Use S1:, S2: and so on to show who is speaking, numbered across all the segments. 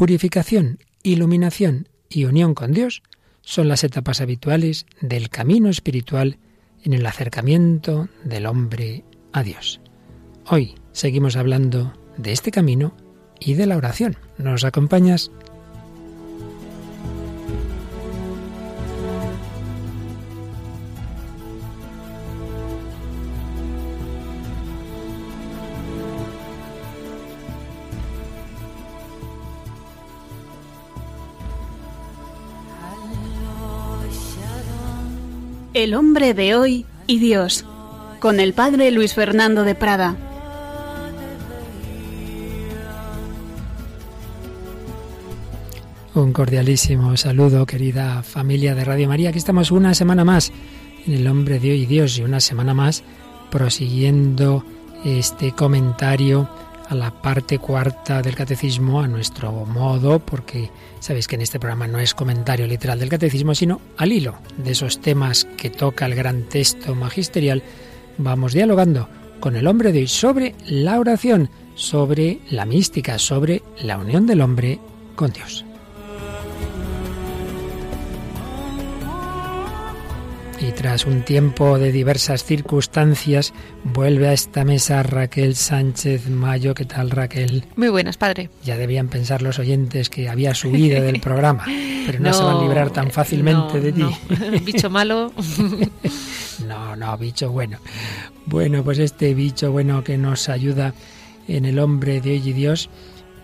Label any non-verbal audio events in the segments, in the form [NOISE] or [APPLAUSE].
S1: Purificación, iluminación y unión con Dios son las etapas habituales del camino espiritual en el acercamiento del hombre a Dios. Hoy seguimos hablando de este camino y de la oración. ¿Nos acompañas?
S2: El hombre de hoy y Dios, con el padre Luis Fernando de Prada.
S1: Un cordialísimo saludo, querida familia de Radio María. Aquí estamos una semana más en El hombre de hoy y Dios y una semana más prosiguiendo este comentario a la parte cuarta del catecismo a nuestro modo, porque sabéis que en este programa no es comentario literal del catecismo, sino al hilo de esos temas que toca el gran texto magisterial, vamos dialogando con el hombre de hoy sobre la oración, sobre la mística, sobre la unión del hombre con Dios. Y tras un tiempo de diversas circunstancias vuelve a esta mesa Raquel Sánchez Mayo. ¿Qué tal Raquel?
S3: Muy buenas, padre.
S1: Ya debían pensar los oyentes que había subido del [LAUGHS] programa, pero no, se van a librar tan fácilmente de ti. [LAUGHS]
S3: Bicho malo. [LAUGHS]
S1: no, no, bicho bueno. Bueno, pues este bicho bueno que nos ayuda en el hombre de hoy y Dios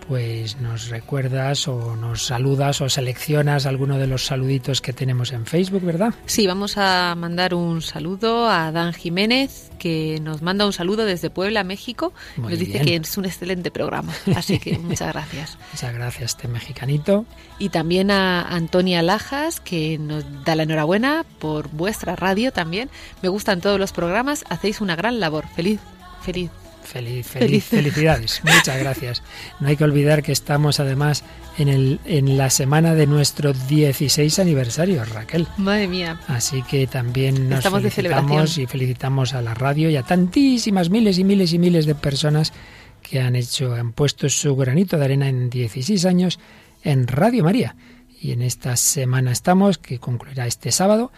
S1: pues nos recuerdas o nos saludas o seleccionas alguno de los saluditos que tenemos en Facebook, ¿verdad?
S3: Sí, vamos a mandar un saludo a Dan Jiménez, que nos manda un saludo desde Puebla, México. nos dice que es un excelente programa, así que [LAUGHS] muchas gracias.
S1: muchas gracias, este mexicanito.
S3: Y también a Antonia Lajas, que nos da la enhorabuena por vuestra radio también. Me gustan todos los programas, hacéis una gran labor. Feliz, feliz
S1: Feliz, feliz, felicidades. Muchas gracias. No hay que olvidar que estamos además en, el, en la semana de nuestro 16 aniversario, Raquel.
S3: Madre mía.
S1: Así que también nos felicitamos y felicitamos a la radio y a tantísimas miles y miles y miles de personas que han hecho, han puesto su granito de arena en 16 años en Radio María. Y en esta semana estamos, que concluirá este sábado,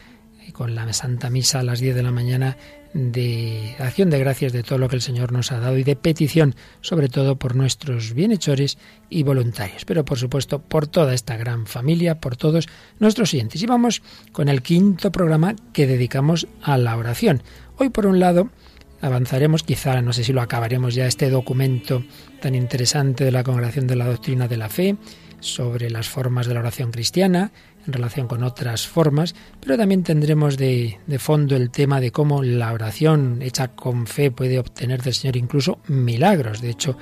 S1: con la Santa Misa a las 10 de la mañana de acción de gracias de todo lo que el Señor nos ha dado y de petición, sobre todo por nuestros bienhechores y voluntarios, pero por supuesto por toda esta gran familia, por todos nuestros siguientes. Y vamos con el quinto programa que dedicamos a la oración. Hoy, por un lado, avanzaremos, quizá no sé si lo acabaremos ya, este documento tan interesante de la Congregación de la Doctrina de la Fe sobre las formas de la oración cristiana, relación con otras formas, pero también tendremos de, de, fondo el tema de cómo la oración hecha con fe puede obtener del Señor incluso milagros. De hecho,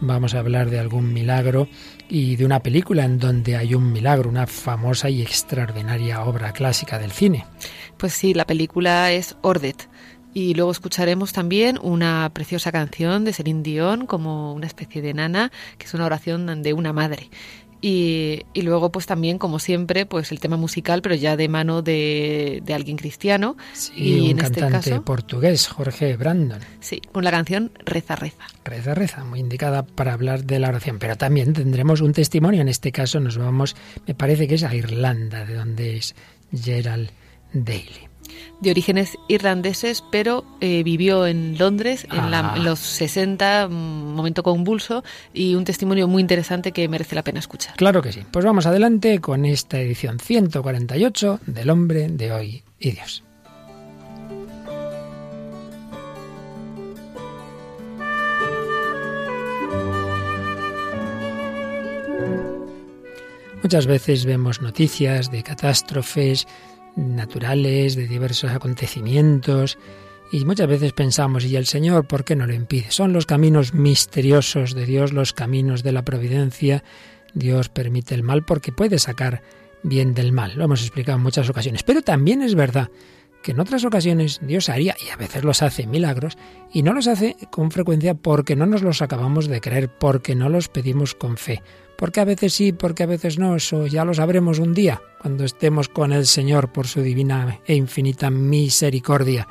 S1: vamos a hablar de algún milagro y de una película en donde hay un milagro, una famosa y extraordinaria obra clásica del cine.
S3: Pues sí, la película es Ordet. Y luego escucharemos también una preciosa canción de Celine Dion como una especie de nana, que es una oración de una madre. Y, luego, pues también, como siempre, pues el tema musical, pero ya de mano de, alguien cristiano.
S1: Sí, y un en este cantante este caso, portugués, Jorge Brandon.
S3: Sí, con la canción Reza, Reza.
S1: Reza, Reza, muy indicada para hablar de la oración. Pero también tendremos un testimonio. En este caso nos vamos, me parece que es a Irlanda, de donde es Gerald Daly
S3: de orígenes irlandeses, pero eh, vivió en Londres en,
S1: Ah.
S3: los 60, un momento convulso, y un testimonio muy interesante que merece la pena escuchar.
S1: Claro que sí. Pues vamos adelante con esta edición 148 del Hombre de Hoy y Dios. Muchas veces vemos noticias de catástrofes naturales, de diversos acontecimientos, y muchas veces pensamos, ¿y el Señor por qué no lo impide? Son los caminos misteriosos de Dios, los caminos de la providencia. Dios permite el mal porque puede sacar bien del mal. Lo hemos explicado en muchas ocasiones. Pero también es verdad que en otras ocasiones Dios haría, y a veces los hace, milagros, y no los hace con frecuencia porque no nos los acabamos de creer, porque no los pedimos con fe. Porque a veces sí, porque a veces no, eso ya lo sabremos un día, cuando estemos con el Señor por su divina e infinita misericordia.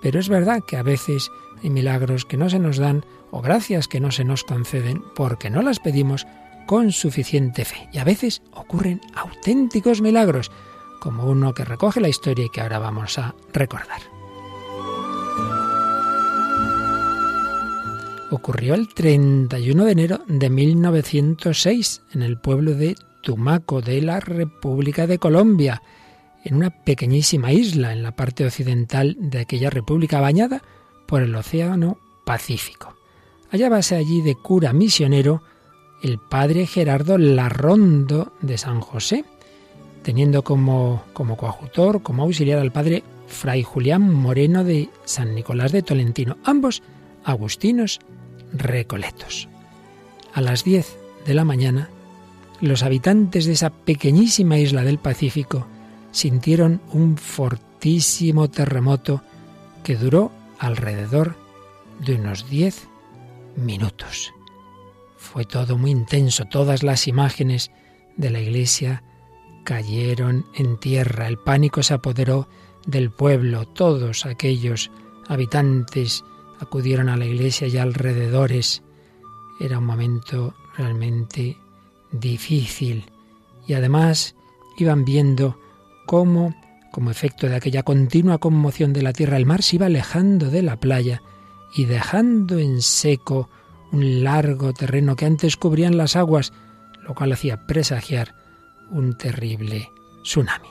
S1: Pero es verdad que a veces hay milagros que no se nos dan o gracias que no se nos conceden porque no las pedimos con suficiente fe. Y a veces ocurren auténticos milagros, como uno que recoge la historia y que ahora vamos a recordar. Ocurrió el 31 de enero de 1906 en el pueblo de Tumaco de la República de Colombia, en una pequeñísima isla en la parte occidental de aquella república bañada por el Océano Pacífico. Hallábase allí de cura misionero el padre Gerardo Larrondo de San José, teniendo como, como coadjutor, como auxiliar al padre Fray Julián Moreno de San Nicolás de Tolentino, ambos agustinos recoletos. A las 10 de la mañana, los habitantes de esa pequeñísima isla del Pacífico sintieron un fortísimo terremoto que duró alrededor de unos 10 minutos. Fue todo muy intenso, todas las imágenes de la iglesia cayeron en tierra, el pánico se apoderó del pueblo, todos aquellos habitantes acudieron a la iglesia y alrededores. Era un momento realmente difícil. Y además iban viendo cómo, como efecto de aquella continua conmoción de la tierra, el mar se iba alejando de la playa y dejando en seco un largo terreno que antes cubrían las aguas, lo cual hacía presagiar un terrible tsunami.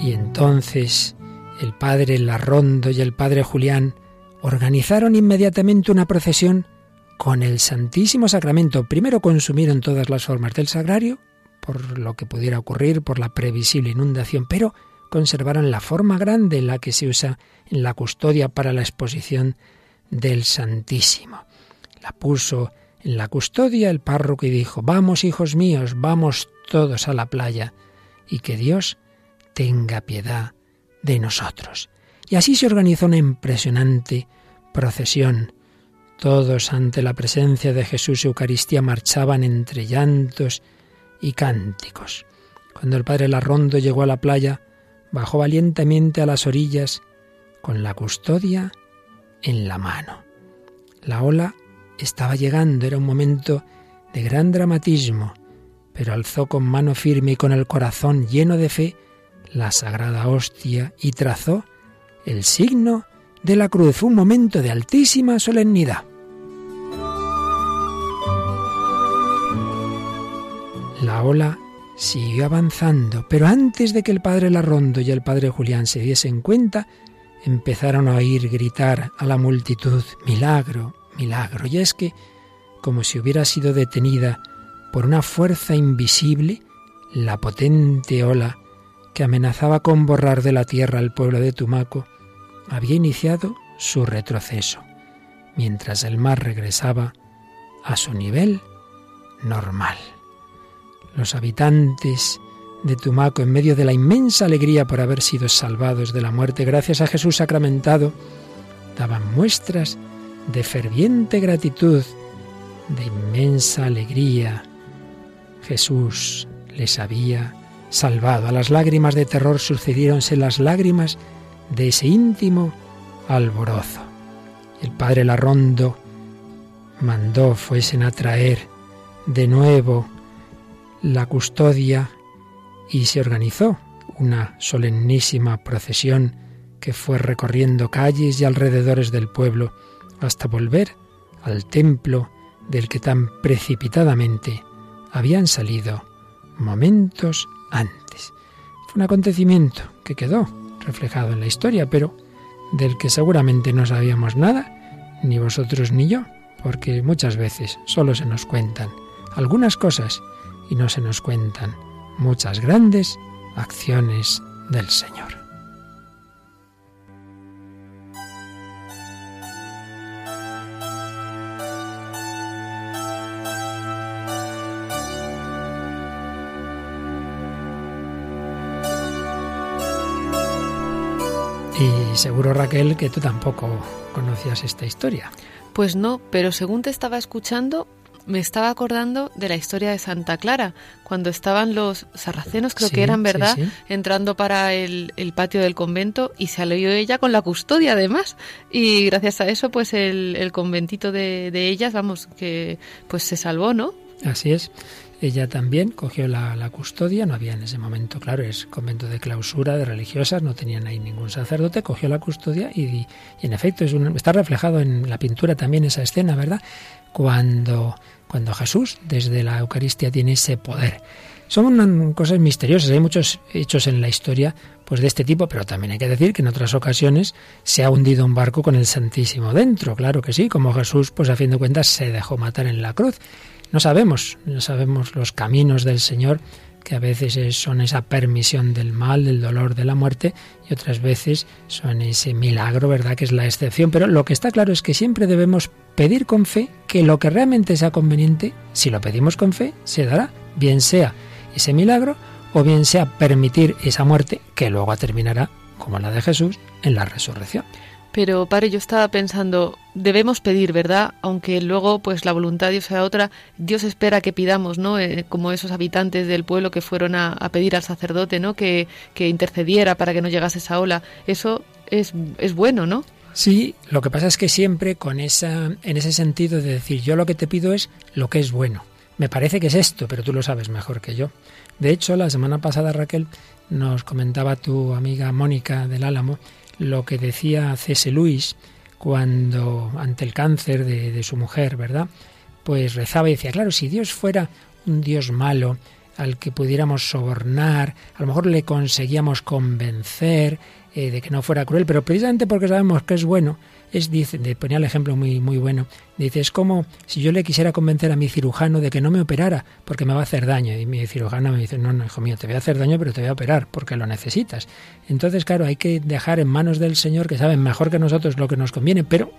S1: Y entonces el padre Larrondo y el padre Julián organizaron inmediatamente una procesión con el Santísimo Sacramento. Primero consumieron todas las formas del sagrario, por lo que pudiera ocurrir por la previsible inundación, pero conservaron la forma grande, la que se usa en la custodia para la exposición del Santísimo. La puso en la custodia el párroco y dijo, vamos hijos míos, vamos todos a la playa, y que Dios tenga piedad de nosotros. Y así se organizó una impresionante procesión. Todos ante la presencia de Jesús Eucaristía marchaban entre llantos y cánticos. Cuando el padre Larrondo llegó a la playa, bajó valientemente a las orillas con la custodia en la mano. La ola estaba llegando, era un momento de gran dramatismo, pero alzó con mano firme y con el corazón lleno de fe la sagrada hostia y trazó el signo de la cruz. Un momento de altísima solemnidad. La ola siguió avanzando, pero antes de que el padre Larrondo y el padre Julián se diesen cuenta, empezaron a oír gritar a la multitud, milagro, milagro. Y es que, como si hubiera sido detenida por una fuerza invisible, la potente ola que amenazaba con borrar de la tierra al pueblo de Tumaco, había iniciado su retroceso, mientras el mar regresaba a su nivel normal. Los habitantes de Tumaco, en medio de la inmensa alegría por haber sido salvados de la muerte gracias a Jesús sacramentado, daban muestras de ferviente gratitud, de inmensa alegría. Jesús les había salvado. A las lágrimas de terror sucediéronse las lágrimas de ese íntimo alborozo. El padre Larrondo mandó fuesen a traer de nuevo la custodia y se organizó una solemnísima procesión que fue recorriendo calles y alrededores del pueblo hasta volver al templo del que tan precipitadamente habían salido momentos antes. Fue un acontecimiento que quedó reflejado en la historia, pero del que seguramente no sabíamos nada, ni vosotros ni yo, porque muchas veces solo se nos cuentan algunas cosas y no se nos cuentan muchas grandes acciones del Señor. Y seguro, Raquel, que tú tampoco conocías esta historia.
S3: Pues no, pero según te estaba escuchando, me estaba acordando de la historia de Santa Clara, cuando estaban los sarracenos, creo que eran, ¿verdad?, entrando para el, patio del convento y se salió ella con la custodia además. Y gracias a eso, pues el, el conventito de, de ellas, vamos, que pues se salvó, ¿no?
S1: Así es. Ella también cogió la, custodia, no había en ese momento, claro, es convento de clausura de religiosas, no tenían ahí ningún sacerdote, cogió la custodia y, en efecto es está reflejado en la pintura también esa escena, ¿verdad? Cuando, cuando Jesús desde la Eucaristía tiene ese poder. Son cosas misteriosas, hay muchos hechos en la historia pues de este tipo, pero también hay que decir que en otras ocasiones se ha hundido un barco con el Santísimo dentro, claro que sí, como Jesús, pues a fin de cuentas se dejó matar en la cruz. No sabemos, no sabemos los caminos del Señor, que a veces son esa permisión del mal, del dolor, de la muerte, y otras veces son ese milagro, ¿verdad?, que es la excepción. Pero lo que está claro es que siempre debemos pedir con fe que lo que realmente sea conveniente, si lo pedimos con fe, se dará, bien sea ese milagro o bien sea permitir esa muerte que luego terminará, como la de Jesús, en la resurrección.
S3: Pero, padre, yo estaba pensando, debemos pedir, ¿verdad? Aunque luego, pues, la voluntad de Dios sea otra, Dios espera que pidamos, ¿no? Eh, como esos habitantes del pueblo que fueron a, pedir al sacerdote, ¿no? Que, que, intercediera para que no llegase esa ola. Eso es, es bueno, ¿no?
S1: Sí, lo que pasa es que siempre con esa, en ese sentido de decir, yo lo que te pido es lo que es bueno. Me parece que es esto, pero tú lo sabes mejor que yo. De hecho, la semana pasada, Raquel, nos comentaba tu amiga Mónica del Álamo, lo que decía C.S. Lewis cuando ante el cáncer de, de, su mujer, ¿verdad? Pues rezaba y decía, claro, si Dios fuera un Dios malo al que pudiéramos sobornar, a lo mejor le conseguíamos convencer eh, de que no fuera cruel, pero precisamente porque sabemos que es bueno, es, dice, ponía el ejemplo muy, muy bueno, dice, es como si yo le quisiera convencer a mi cirujano de que no me operara porque me va a hacer daño. Y mi cirujano me dice, no, no, hijo mío, te voy a hacer daño, pero te voy a operar porque lo necesitas. Entonces, claro, hay que dejar en manos del Señor que saben mejor que nosotros lo que nos conviene, pero,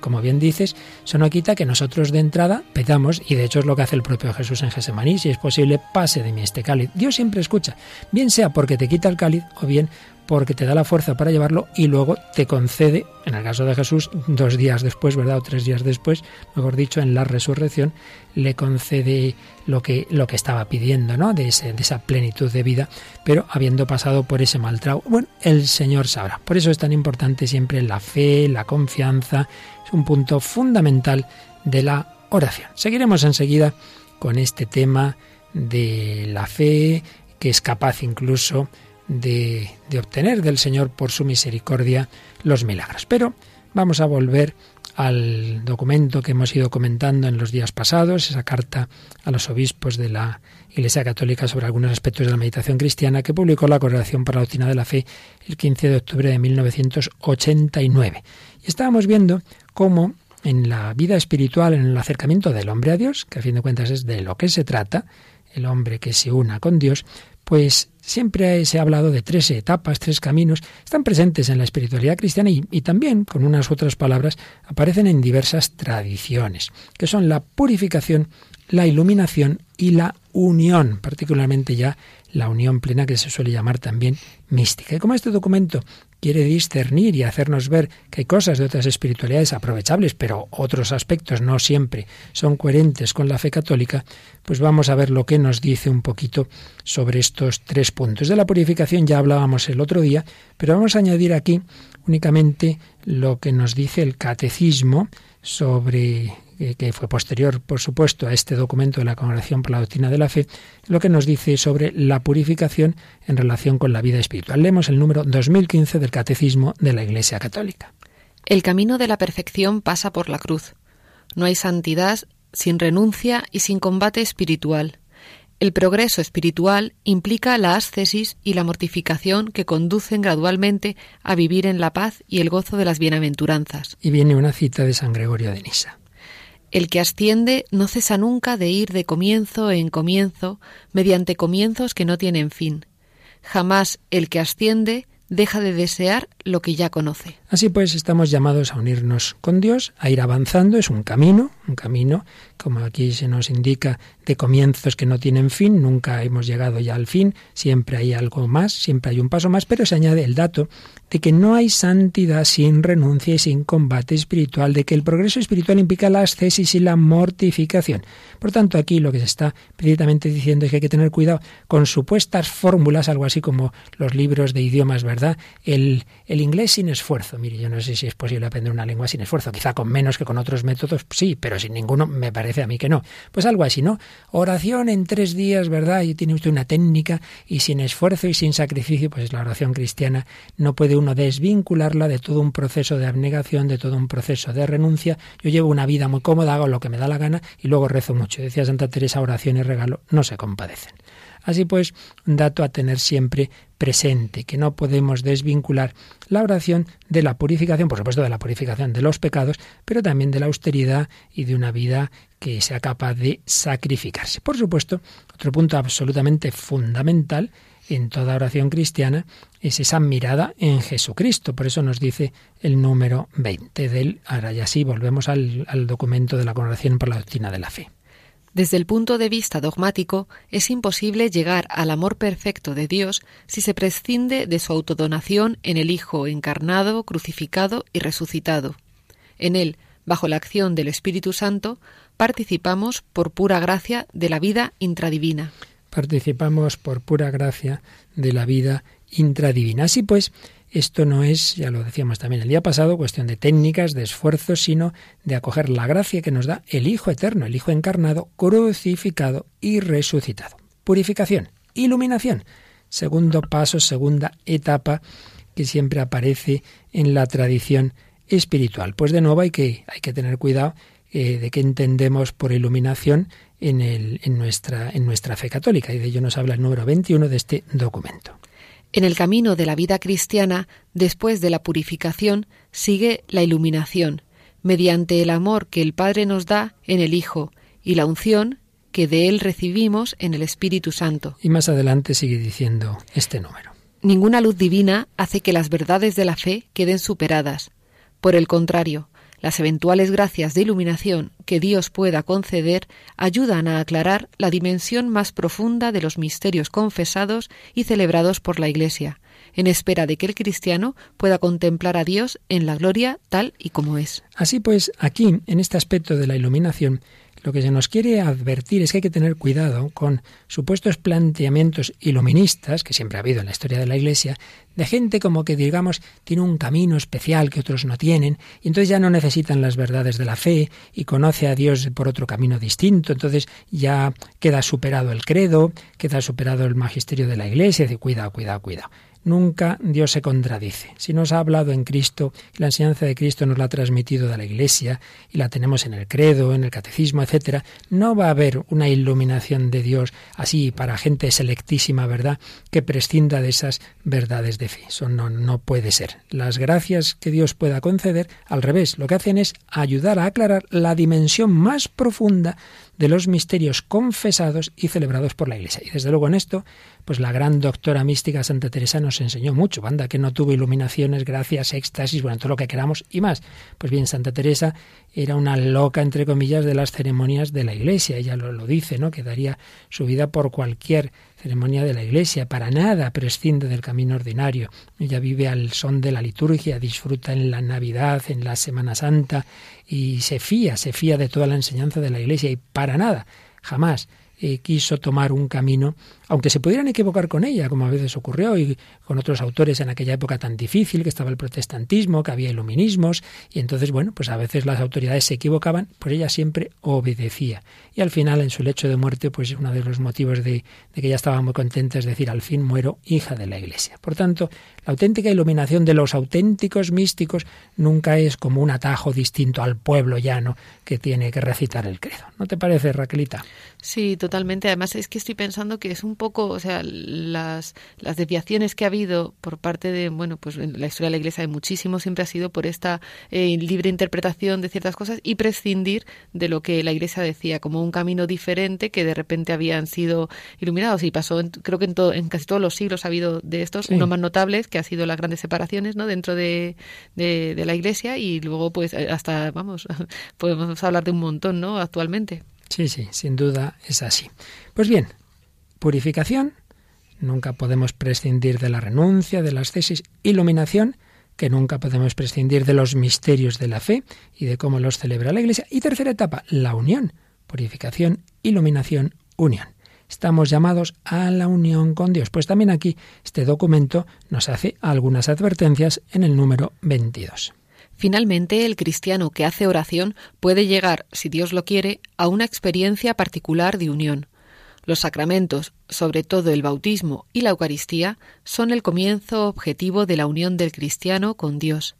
S1: como bien dices, eso no quita que nosotros de entrada pedamos, y de hecho es lo que hace el propio Jesús en Gesemaní, si es posible, pase de mí este cáliz. Dios siempre escucha, bien sea porque te quita el cáliz o bien porque te da la fuerza para llevarlo y luego te concede, en el caso de Jesús, dos días después, ¿verdad? O tres días después, mejor dicho, en la resurrección, le concede lo que, lo que estaba pidiendo, ¿no? De, ese, de esa plenitud de vida, pero habiendo pasado por ese mal trago. Bueno, el Señor sabrá. Por eso es tan importante siempre la fe, la confianza, es un punto fundamental de la oración. Seguiremos enseguida con este tema de la fe, que es capaz incluso de, obtener del Señor por su misericordia los milagros. Pero vamos a volver al documento que hemos ido comentando en los días pasados, esa carta a los obispos de la Iglesia Católica sobre algunos aspectos de la meditación cristiana que publicó la Congregación para la Doctrina de la Fe el 15 de octubre de 1989. Y estábamos viendo cómo en la vida espiritual, en el acercamiento del hombre a Dios, que a fin de cuentas es de lo que se trata, el hombre que se una con Dios, pues siempre se ha hablado de tres etapas, tres caminos, están presentes en la espiritualidad cristiana y, también, con unas otras palabras, aparecen en diversas tradiciones, que son la purificación, la iluminación y la unión, particularmente ya la unión plena que se suele llamar también mística. Y como este documento quiere discernir y hacernos ver que hay cosas de otras espiritualidades aprovechables, pero otros aspectos no siempre son coherentes con la fe católica, pues vamos a ver lo que nos dice un poquito sobre estos tres puntos. De la purificación ya hablábamos el otro día, pero vamos a añadir aquí únicamente lo que nos dice el catecismo sobre eh, que fue posterior, por supuesto, a este documento de la Congregación por la Doctrina de la Fe, lo que nos dice sobre la purificación en relación con la vida espiritual. Leemos el número 2015 del Catecismo de la Iglesia Católica.
S3: El camino de la perfección pasa por la cruz. No hay santidad sin renuncia y sin combate espiritual. El progreso espiritual implica la ascesis y la mortificación que conducen gradualmente a vivir en la paz y el gozo de las bienaventuranzas.
S1: Y viene una cita de San Gregorio de Nisa.
S3: El que asciende no cesa nunca de ir de comienzo en comienzo mediante comienzos que no tienen fin. Jamás el que asciende deja de desear lo que ya conoce.
S1: Así pues, estamos llamados a unirnos con Dios, a ir avanzando, es un camino, un camino, como aquí se nos indica, de comienzos que no tienen fin, nunca hemos llegado ya al fin, siempre hay algo más, siempre hay un paso más, pero se añade el dato de que no hay santidad sin renuncia y sin combate espiritual, de que el progreso espiritual implica la ascesis y la mortificación. Por tanto, aquí lo que se está precisamente diciendo es que hay que tener cuidado con supuestas fórmulas, algo así como los libros de idiomas, ¿verdad? El, inglés sin Mire, yo no sé si es posible aprender una lengua sin esfuerzo, quizá con menos que con otros métodos, sí, pero sin ninguno me parece a mí que no. Pues algo así, ¿no? Oración en tres días, ¿verdad? Y tiene usted una técnica y sin esfuerzo y sin sacrificio, pues la oración cristiana no puede uno desvincularla de todo un proceso de abnegación, de todo un proceso de renuncia. Yo llevo una vida muy cómoda, hago lo que me da la gana y luego rezo mucho. Decía Santa Teresa, oración y regalo no se compadecen. Así pues, un dato a tener siempre presente, que no podemos desvincular la oración de la purificación, por supuesto de la purificación de los pecados, pero también de la austeridad y de una vida que sea capaz de sacrificarse. Por supuesto, otro punto absolutamente fundamental en toda oración cristiana es esa mirada en Jesucristo. Por eso nos dice el número 20 del ahora volvemos al, documento de la Congregación por la Doctrina de la Fe.
S3: Desde el punto de vista dogmático, es imposible llegar al amor perfecto de Dios si se prescinde de su autodonación en el Hijo encarnado, crucificado y resucitado. En él, bajo la acción del Espíritu Santo, participamos por pura gracia de la vida intradivina.
S1: Participamos por pura gracia de la vida intradivina. Así pues, esto no es, ya lo decíamos también el día pasado, cuestión de técnicas, de esfuerzos, sino de acoger la gracia que nos da el Hijo Eterno, el Hijo encarnado, crucificado y resucitado. Purificación, iluminación. Segundo paso, segunda etapa que siempre aparece en la tradición espiritual. Pues de nuevo hay que, hay que tener cuidado eh, de qué entendemos por iluminación en, nuestra fe católica. Y de ello nos habla el número 21 de este documento.
S3: En el camino de la vida cristiana, después de la purificación, sigue la iluminación, mediante el amor que el Padre nos da en el Hijo y la unción que de Él recibimos en el Espíritu Santo.
S1: Y más adelante sigue diciendo este número.
S3: Ninguna luz divina hace que las verdades de la fe queden superadas. Por el contrario, las eventuales gracias de iluminación que Dios pueda conceder ayudan a aclarar la dimensión más profunda de los misterios confesados y celebrados por la Iglesia, en espera de que el cristiano pueda contemplar a Dios en la gloria tal y como es.
S1: Así pues, aquí, en este aspecto de la iluminación, lo que se nos quiere advertir es que hay que tener cuidado con supuestos planteamientos iluministas, que siempre ha habido en la historia de la Iglesia, de gente como que, digamos, tiene un camino especial que otros no tienen, y entonces ya no necesitan las verdades de la fe y conoce a Dios por otro camino distinto, entonces ya queda superado el credo, queda superado el magisterio de la Iglesia, y dice, cuidado, cuidado, cuidado. Nunca Dios se contradice. Si nos ha hablado en Cristo, la enseñanza de Cristo nos la ha transmitido de la Iglesia y la tenemos en el credo, en el catecismo, etcétera, no va a haber una iluminación de Dios así para gente selectísima, ¿verdad?, que prescinda de esas verdades de fe. Eso no, no puede ser. Las gracias que Dios pueda conceder, al revés, lo que hacen es ayudar a aclarar la dimensión más profunda de los misterios confesados y celebrados por la Iglesia. Y desde luego en esto, pues la gran doctora mística Santa Teresa nos enseñó mucho. Banda que no tuvo iluminaciones, gracias, éxtasis, bueno, todo lo que queramos y más. Pues bien, Santa Teresa era una loca, entre comillas, de las ceremonias de la Iglesia. Ella lo, lo dice, ¿no? Que daría su vida por cualquier ceremonia de la Iglesia, para nada prescinde del camino ordinario. Ella vive al son de la liturgia, disfruta en la Navidad, en la Semana Santa y se fía, se fía de toda la enseñanza de la Iglesia y para nada, jamás eh, quiso tomar un camino, aunque se pudieran equivocar con ella, como a veces ocurrió, y con otros autores en aquella época tan difícil, que estaba el protestantismo, que había iluminismos, y entonces, bueno, pues a veces las autoridades se equivocaban, pues ella siempre obedecía. Y al final, en su lecho de muerte, pues uno de los motivos de, que ella estaba muy contenta es decir, al fin muero hija de la Iglesia. Por tanto, la auténtica iluminación de los auténticos místicos nunca es como un atajo distinto al pueblo llano que tiene que recitar el credo. ¿No te parece, Raquelita?
S3: Sí, totalmente. Además, es que estoy pensando que es un poco, o sea, las, las desviaciones que ha habido por parte de, bueno, pues en la historia de la Iglesia hay muchísimo, siempre ha sido por esta eh, libre interpretación de ciertas cosas y prescindir de lo que la Iglesia decía, como un camino diferente que de repente habían sido iluminados. Y pasó, creo que en, en casi todos los siglos ha habido de estos, uno más notables, que ha sido las grandes separaciones, ¿no? Dentro de, de, de la Iglesia y luego, pues, hasta, vamos, [LAUGHS] podemos hablar de un montón, ¿no? Actualmente.
S1: Sí, sí, sin duda es así. Pues bien, purificación, nunca podemos prescindir de la renuncia, de las tesis, iluminación, que nunca podemos prescindir de los misterios de la fe y de cómo los celebra la Iglesia. Y tercera etapa, la unión, purificación, iluminación, unión. Estamos llamados a la unión con Dios. Pues también aquí este documento nos hace algunas advertencias en el número 22.
S3: Finalmente, el cristiano que hace oración puede llegar, si Dios lo quiere, a una experiencia particular de unión. Los sacramentos, sobre todo el bautismo y la Eucaristía, son el comienzo objetivo de la unión del cristiano con Dios.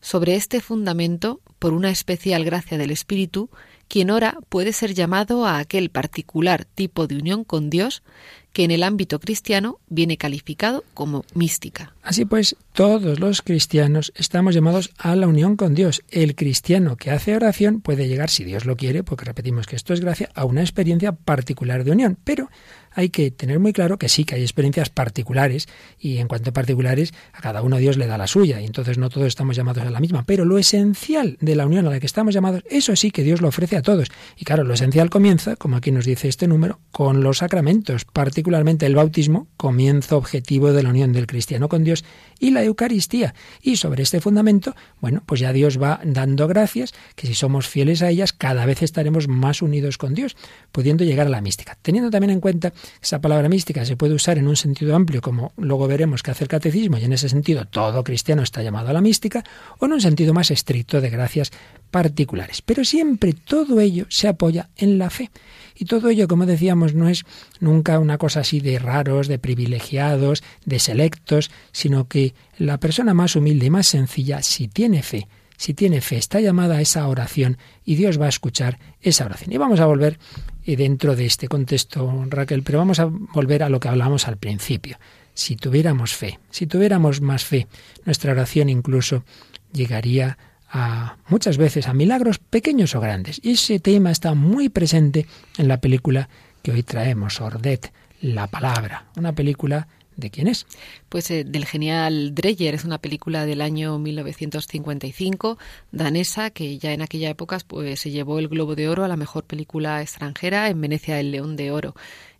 S3: Sobre este fundamento, por una especial gracia del Espíritu, quien ora puede ser llamado a aquel particular tipo de unión con Dios que en el ámbito cristiano viene calificado como mística.
S1: Así pues, todos los cristianos estamos llamados a la unión con Dios. El cristiano que hace oración puede llegar, si Dios lo quiere, porque repetimos que esto es gracia, a una experiencia particular de unión. Pero hay que tener muy claro que sí, que hay experiencias particulares y en cuanto a particulares, a cada uno Dios le da la suya y entonces no todos estamos llamados a la misma. Pero lo esencial de la unión a la que estamos llamados, eso sí que Dios lo ofrece a todos. Y claro, lo esencial comienza, como aquí nos dice este número, con los sacramentos, particularmente el bautismo, comienzo objetivo de la unión del cristiano con Dios, y la Eucaristía. Y sobre este fundamento, bueno, pues ya Dios va dando gracias, que si somos fieles a ellas, cada vez estaremos más unidos con Dios, pudiendo llegar a la mística. Teniendo también en cuenta esa palabra mística se puede usar en un sentido amplio, como luego veremos que hace el catecismo, y en ese sentido todo cristiano está llamado a la mística, o en un sentido más estricto de gracias particulares. Pero siempre todo ello se apoya en la fe. Y todo ello, como decíamos, no es nunca una cosa así de raros, de privilegiados, de selectos, sino que la persona más humilde y más sencilla, si tiene fe, si tiene fe, está llamada a esa oración y Dios va a escuchar esa oración. Y vamos a volver dentro de este contexto, Raquel, pero vamos a volver a lo que hablamos al principio. Si tuviéramos fe, si tuviéramos más fe, nuestra oración incluso llegaría a muchas veces a milagros pequeños o grandes. Y ese tema está muy presente en la película que hoy traemos, Ordet, la palabra, una película ¿De quién es?
S3: Pues eh, del genial Dreyer, es una película del año 1955, danesa, que ya en aquella época pues, se llevó el Globo de Oro a la mejor película extranjera en Venecia el León de Oro.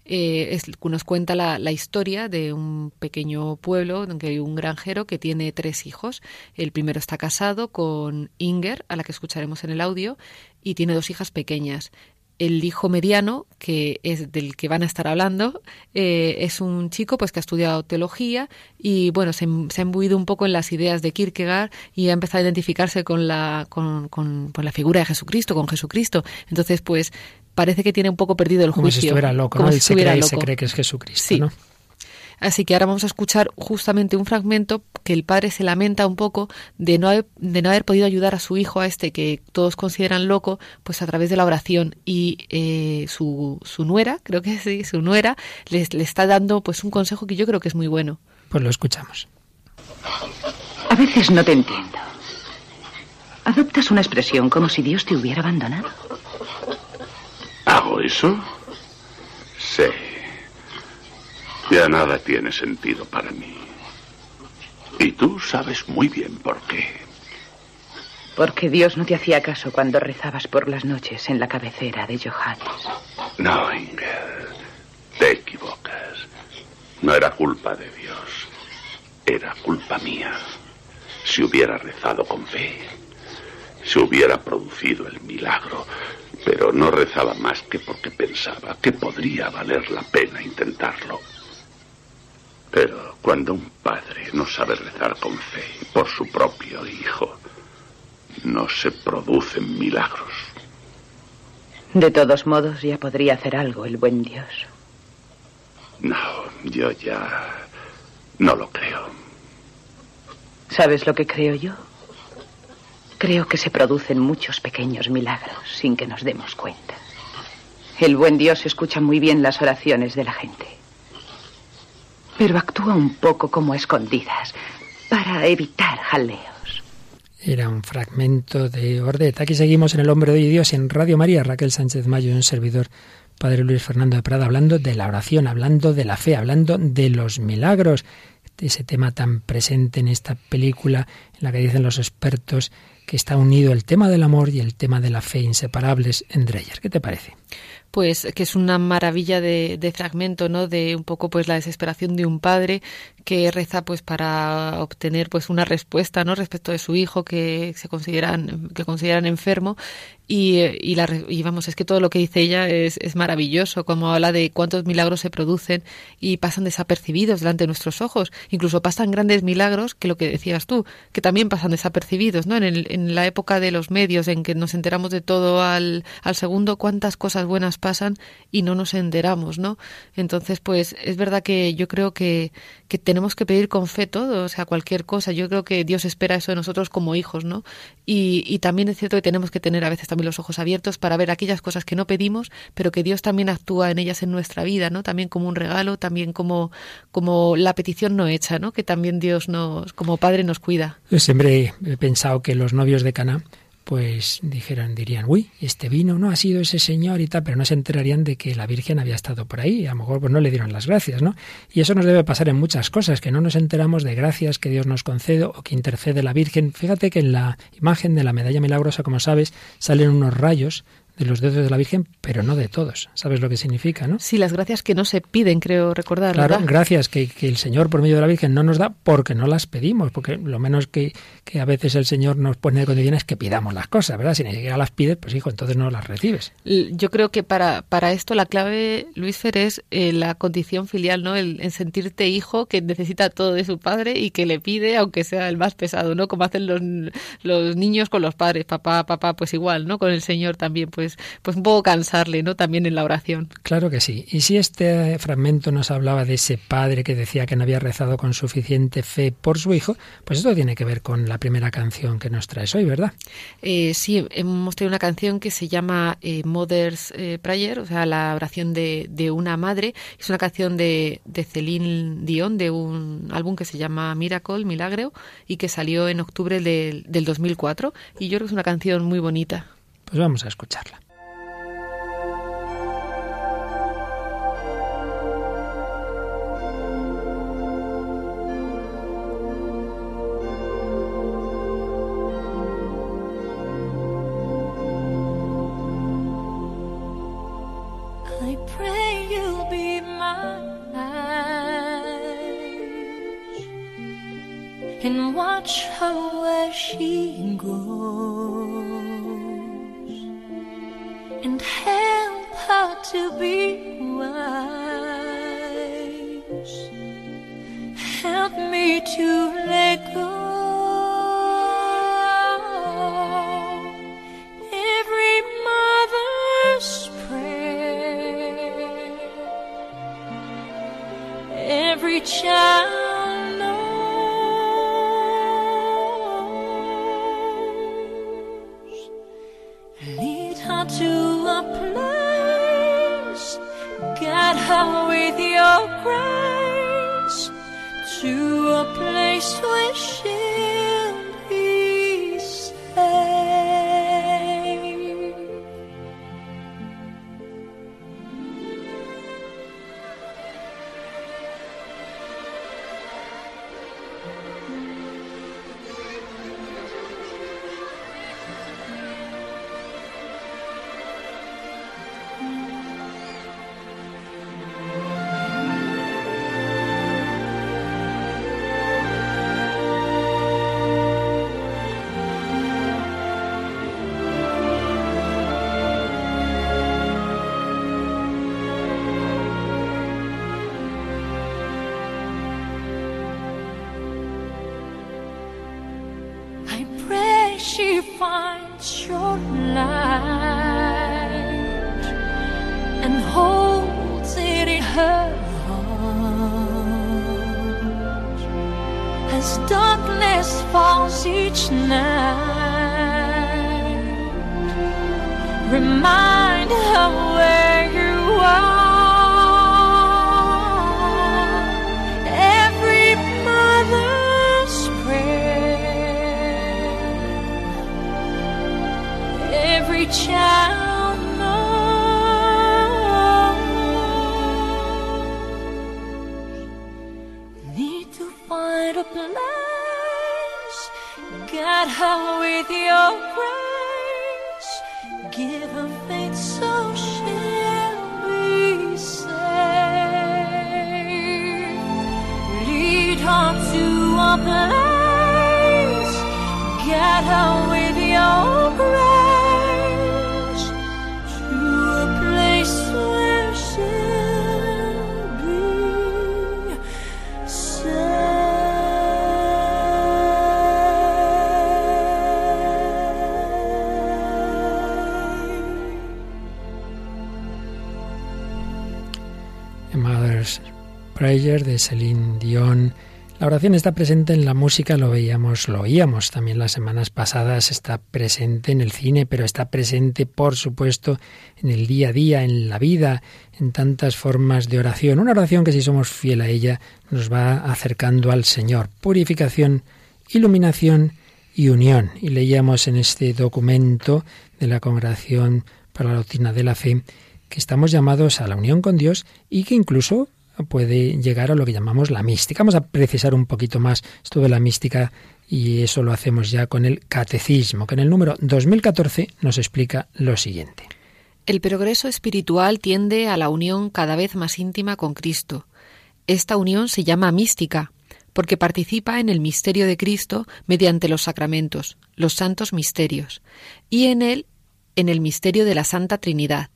S3: Eh, nos cuenta la, la, historia de un pequeño pueblo donde hay un granjero que tiene tres hijos. El primero está casado con Inger, a la que escucharemos en el audio, y tiene dos hijas pequeñas el hijo mediano, que es del que van a estar hablando, eh, es un chico pues que ha estudiado teología y bueno, se, ha imbuido un poco en las ideas de Kierkegaard y ha empezado a identificarse con la, con, con, la figura de Jesucristo, con Jesucristo. Entonces, pues parece que tiene un poco perdido el juicio. Como si
S1: estuviera loco, como Si se, cree, se cree que es Jesucristo, sí. ¿no?
S3: Así que ahora vamos a escuchar justamente un fragmento que el padre se lamenta un poco de no haber, de no haber podido ayudar a su hijo, a este que todos consideran loco, pues a través de la oración. Y eh, su, su nuera, creo que sí, su nuera, le, le está dando pues un consejo que yo creo que es muy bueno.
S1: Pues lo escuchamos.
S4: A veces no te entiendo. Adoptas una expresión como si Dios te hubiera abandonado.
S5: ¿Hago eso? Sí. Ya nada tiene sentido para mí. Y tú sabes muy bien por qué.
S4: Porque Dios no te hacía caso cuando rezabas por las noches en la cabecera de Johannes.
S5: No, Inger. Te equivocas. No era culpa de Dios. Era culpa mía. Si hubiera rezado con fe, se hubiera producido el milagro. Pero no rezaba más que porque pensaba que podría valer la pena intentarlo. Pero cuando un padre no sabe rezar con fe por su propio hijo, no se producen milagros.
S4: De todos modos, ya podría hacer algo el buen Dios.
S5: No, yo ya no lo creo.
S4: ¿Sabes lo que creo yo? Creo que se producen muchos pequeños milagros sin que nos demos cuenta. El buen Dios escucha muy bien las oraciones de la gente. Pero actúa un poco como escondidas para evitar jaleos.
S1: Era un fragmento de Ordet. Aquí seguimos en El Hombre de Dios en Radio María. Raquel Sánchez Mayo, un servidor, Padre Luis Fernando de Prada, hablando de la oración, hablando de la fe, hablando de los milagros. Ese tema tan presente en esta película, en la que dicen los expertos que está unido el tema del amor y el tema de la fe inseparables entre ellas. ¿Qué te parece?
S3: Pues que es una maravilla de, de, fragmento, ¿no? De un poco pues la desesperación de un padre que reza pues para obtener pues una respuesta, ¿no? Respecto de su hijo que se consideran que consideran enfermo y, y, la, y vamos, es que todo lo que dice ella es, es maravilloso, como habla de cuántos milagros se producen y pasan desapercibidos delante de nuestros ojos. Incluso pasan grandes milagros que lo que decías tú, que también pasan desapercibidos, ¿no? En, el, en la época de los medios en que nos enteramos de todo al, al segundo, cuántas cosas buenas pasan y no nos enteramos, ¿no? Entonces, pues es verdad que yo creo que, que tenemos que pedir con fe todo, o sea, cualquier cosa. Yo creo que Dios espera eso de nosotros como hijos, ¿no? Y, y también es cierto que tenemos que tener a veces también los ojos abiertos para ver aquellas cosas que no pedimos, pero que Dios también actúa en ellas en nuestra vida, ¿no? También como un regalo, también como, como la petición no hecha, ¿no? Que también Dios nos, como Padre nos cuida.
S1: Siempre he pensado que los novios de Cana pues dijeron, dirían, uy, este vino no ha sido ese señor y tal, pero no se enterarían de que la Virgen había estado por ahí, a lo mejor pues no le dieron las gracias, ¿no? Y eso nos debe pasar en muchas cosas, que no nos enteramos de gracias que Dios nos concede o que intercede la Virgen. Fíjate que en la imagen de la medalla milagrosa, como sabes, salen unos rayos de los dedos de la Virgen, pero no de todos. ¿Sabes lo que significa, no?
S3: Sí, las gracias que no se piden, creo recordar.
S1: Claro, gracias que, que, el Señor por medio de la Virgen no nos da porque no las pedimos, porque lo menos que, que a veces el Señor nos pone de condiciones es que pidamos las cosas, ¿verdad? Si ni siquiera las pides, pues hijo, entonces no las recibes.
S3: Yo creo que para, para esto la clave, Luis Fer, es eh, la condición filial, ¿no? El, en sentirte hijo que necesita todo de su padre y que le pide, aunque sea el más pesado, ¿no? Como hacen los, los niños con los padres, papá, papá, pues igual, ¿no? Con el Señor también, pues pues, pues un poco cansarle, ¿no? También en la oración.
S1: Claro que sí. Y si este fragmento nos hablaba de ese padre que decía que no había rezado con suficiente fe por su hijo, pues esto tiene que ver con la primera canción que nos traes hoy, ¿verdad?
S3: Eh, sí, hemos traído una canción que se llama eh, Mother's eh, Prayer, o sea, la oración de, de, una madre. Es una canción de, de Celine Dion, de un álbum que se llama Miracle, Milagro, y que salió en octubre del, del 2004. Y yo creo que es una canción muy bonita.
S1: Pues vamos a escucharla.
S6: I pray you'll be my and watch her where she goes and help her to be wise. Help me to let go. Every mother's prayer, every child. Her with your grace, give her faith so she'll be safe. Lead her to a place, get her with your grace,
S1: De Dion. La oración está presente en la música, lo veíamos, lo oíamos también las semanas pasadas, está presente en el cine, pero está presente, por supuesto, en el día a día, en la vida, en tantas formas de oración. Una oración que si somos fiel a ella nos va acercando al Señor. Purificación, iluminación y unión. Y leíamos en este documento de la Congregación para la Doctrina de la Fe que estamos llamados a la unión con Dios y que incluso puede llegar a lo que llamamos la mística. Vamos a precisar un poquito más esto de la mística y eso lo hacemos ya con el catecismo, que en el número 2014 nos explica lo siguiente.
S3: El progreso espiritual tiende a la unión cada vez más íntima con Cristo. Esta unión se llama mística, porque participa en el misterio de Cristo mediante los sacramentos, los santos misterios, y en él, en el misterio de la Santa Trinidad.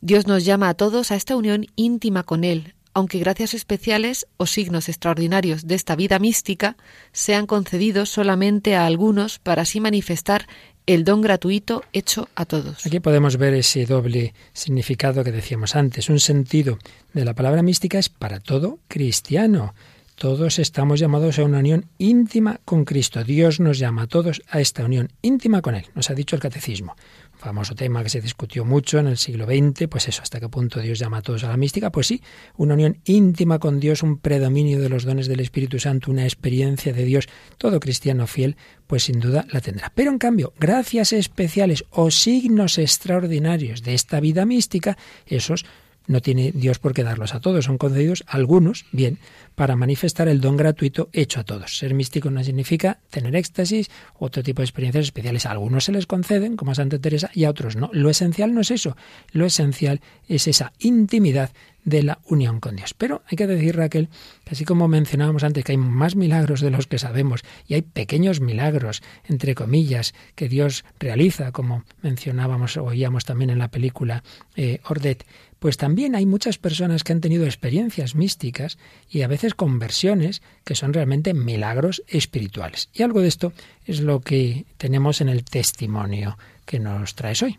S3: Dios nos llama a todos a esta unión íntima con Él, aunque gracias especiales o signos extraordinarios de esta vida mística sean concedidos solamente a algunos para así manifestar el don gratuito hecho a todos.
S1: Aquí podemos ver ese doble significado que decíamos antes. Un sentido de la palabra mística es para todo cristiano. Todos estamos llamados a una unión íntima con Cristo. Dios nos llama a todos a esta unión íntima con Él, nos ha dicho el catecismo. Famoso tema que se discutió mucho en el siglo XX, pues eso, hasta qué punto Dios llama a todos a la mística. Pues sí, una unión íntima con Dios, un predominio de los dones del Espíritu Santo, una experiencia de Dios, todo cristiano fiel, pues sin duda la tendrá. Pero en cambio, gracias especiales o signos extraordinarios de esta vida mística, esos no tiene Dios por qué darlos a todos, son concedidos algunos, bien, para manifestar el don gratuito hecho a todos. Ser místico no significa tener éxtasis, otro tipo de experiencias especiales. A algunos se les conceden, como a Santa Teresa, y a otros no. Lo esencial no es eso, lo esencial es esa intimidad de la unión con Dios. Pero hay que decir, Raquel, que así como mencionábamos antes que hay más milagros de los que sabemos, y hay pequeños milagros, entre comillas, que Dios realiza, como mencionábamos o oíamos también en la película eh, Ordet, pues también hay muchas personas que han tenido experiencias místicas y a veces conversiones que son realmente milagros espirituales. Y algo de esto es lo que tenemos en el testimonio que nos traes hoy.